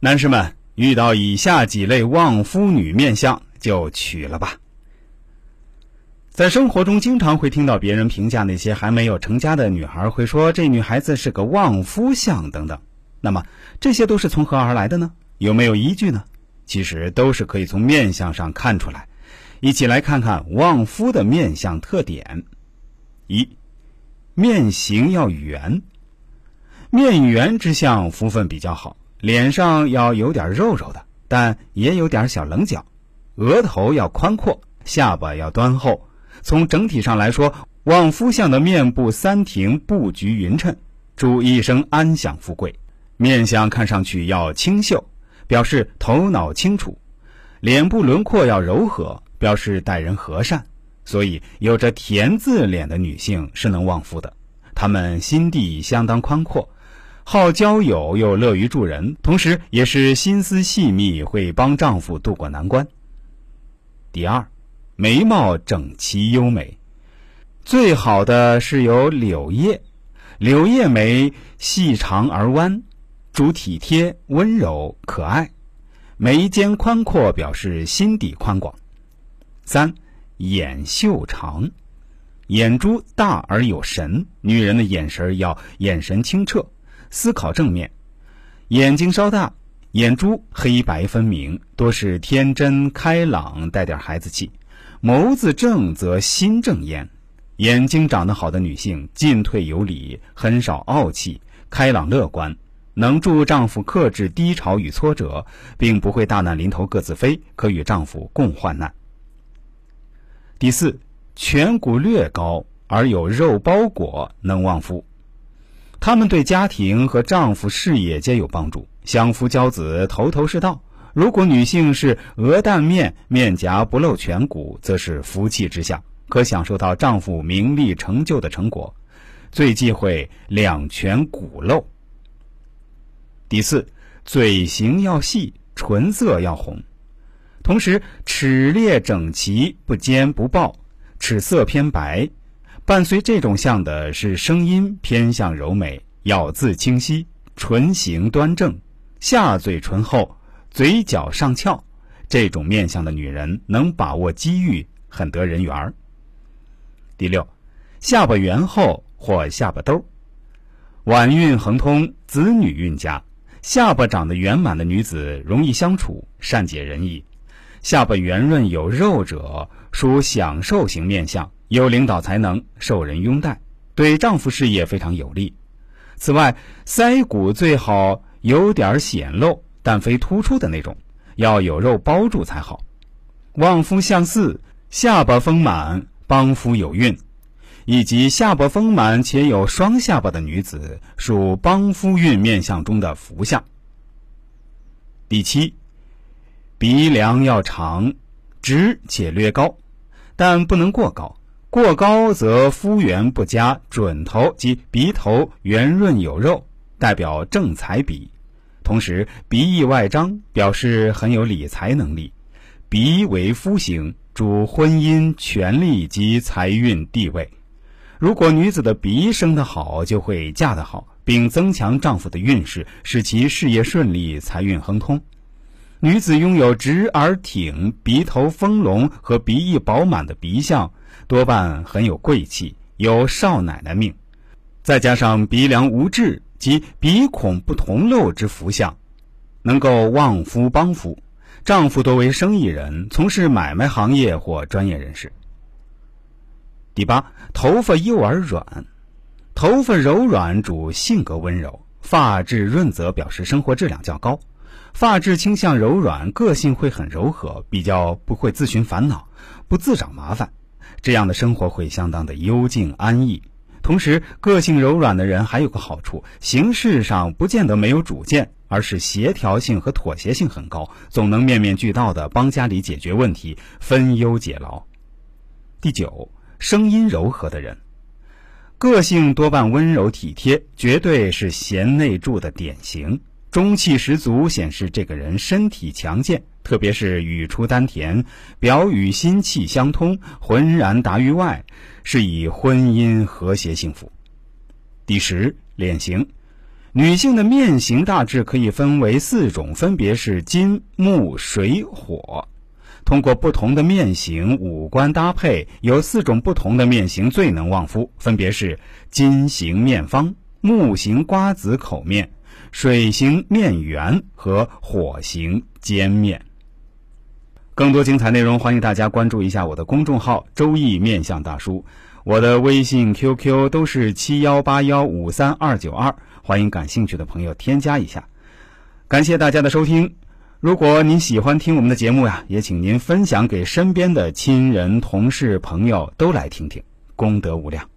男士们遇到以下几类旺夫女面相，就娶了吧。在生活中，经常会听到别人评价那些还没有成家的女孩，会说这女孩子是个旺夫相等等。那么这些都是从何而来的呢？有没有依据呢？其实都是可以从面相上看出来。一起来看看旺夫的面相特点：一、面型要圆，面圆之相福分比较好。脸上要有点肉肉的，但也有点小棱角。额头要宽阔，下巴要端厚。从整体上来说，旺夫相的面部三庭布局匀称，主一生安享富贵。面相看上去要清秀，表示头脑清楚；脸部轮廓要柔和，表示待人和善。所以，有着田字脸的女性是能旺夫的，她们心地相当宽阔。好交友又乐于助人，同时也是心思细密，会帮丈夫渡过难关。第二，眉毛整齐优美，最好的是有柳叶，柳叶眉细长而弯，主体贴、温柔、可爱，眉间宽阔表示心底宽广。三，眼秀长，眼珠大而有神，女人的眼神要眼神清澈。思考正面，眼睛稍大，眼珠黑白分明，多是天真开朗，带点孩子气。眸子正则心正焉。眼睛长得好的女性，进退有礼，很少傲气，开朗乐观，能助丈夫克制低潮与挫折，并不会大难临头各自飞，可与丈夫共患难。第四，颧骨略高而有肉包裹，能旺夫。他们对家庭和丈夫事业皆有帮助，相夫教子，头头是道。如果女性是鹅蛋面，面颊不露颧骨，则是福气之相，可享受到丈夫名利成就的成果。最忌讳两颧骨露。第四，嘴型要细，唇色要红，同时齿列整齐，不尖不暴，齿色偏白。伴随这种相的是声音偏向柔美，咬字清晰，唇形端正，下嘴唇厚，嘴角上翘。这种面相的女人能把握机遇，很得人缘。第六，下巴圆厚或下巴兜，晚运亨通，子女运佳。下巴长得圆满的女子容易相处，善解人意。下巴圆润有肉者属享受型面相。有领导才能，受人拥戴，对丈夫事业非常有利。此外，腮骨最好有点显露，但非突出的那种，要有肉包住才好。旺夫相似，下巴丰满，帮夫有运，以及下巴丰满且有双下巴的女子，属帮夫运面相中的福相。第七，鼻梁要长，直且略高，但不能过高。过高则肤缘不佳，准头及鼻头圆润有肉，代表正财鼻；同时鼻翼外张，表示很有理财能力。鼻为夫星，主婚姻、权力及财运地位。如果女子的鼻生得好，就会嫁得好，并增强丈夫的运势，使其事业顺利、财运亨通。女子拥有直而挺、鼻头丰隆和鼻翼饱满的鼻相。多半很有贵气，有少奶奶命，再加上鼻梁无痣及鼻孔不同漏之福相，能够旺夫帮夫。丈夫多为生意人，从事买卖行业或专业人士。第八，头发幼而软，头发柔软主性格温柔，发质润泽表示生活质量较高。发质倾向柔软，个性会很柔和，比较不会自寻烦恼，不自找麻烦。这样的生活会相当的幽静安逸，同时个性柔软的人还有个好处，行事上不见得没有主见，而是协调性和妥协性很高，总能面面俱到的帮家里解决问题，分忧解劳。第九，声音柔和的人，个性多半温柔体贴，绝对是贤内助的典型。中气十足，显示这个人身体强健，特别是语出丹田，表与心气相通，浑然达于外，是以婚姻和谐幸福。第十，脸型，女性的面型大致可以分为四种，分别是金、木、水、火。通过不同的面型，五官搭配，有四种不同的面型最能旺夫，分别是金型面方、木型瓜子口面、水型面圆和火型尖面。更多精彩内容，欢迎大家关注一下我的公众号“周易面相大叔”，我的微信、QQ 都是七幺八幺五三二九二，欢迎感兴趣的朋友添加一下。感谢大家的收听。如果您喜欢听我们的节目呀，也请您分享给身边的亲人、同事、朋友都来听听，功德无量。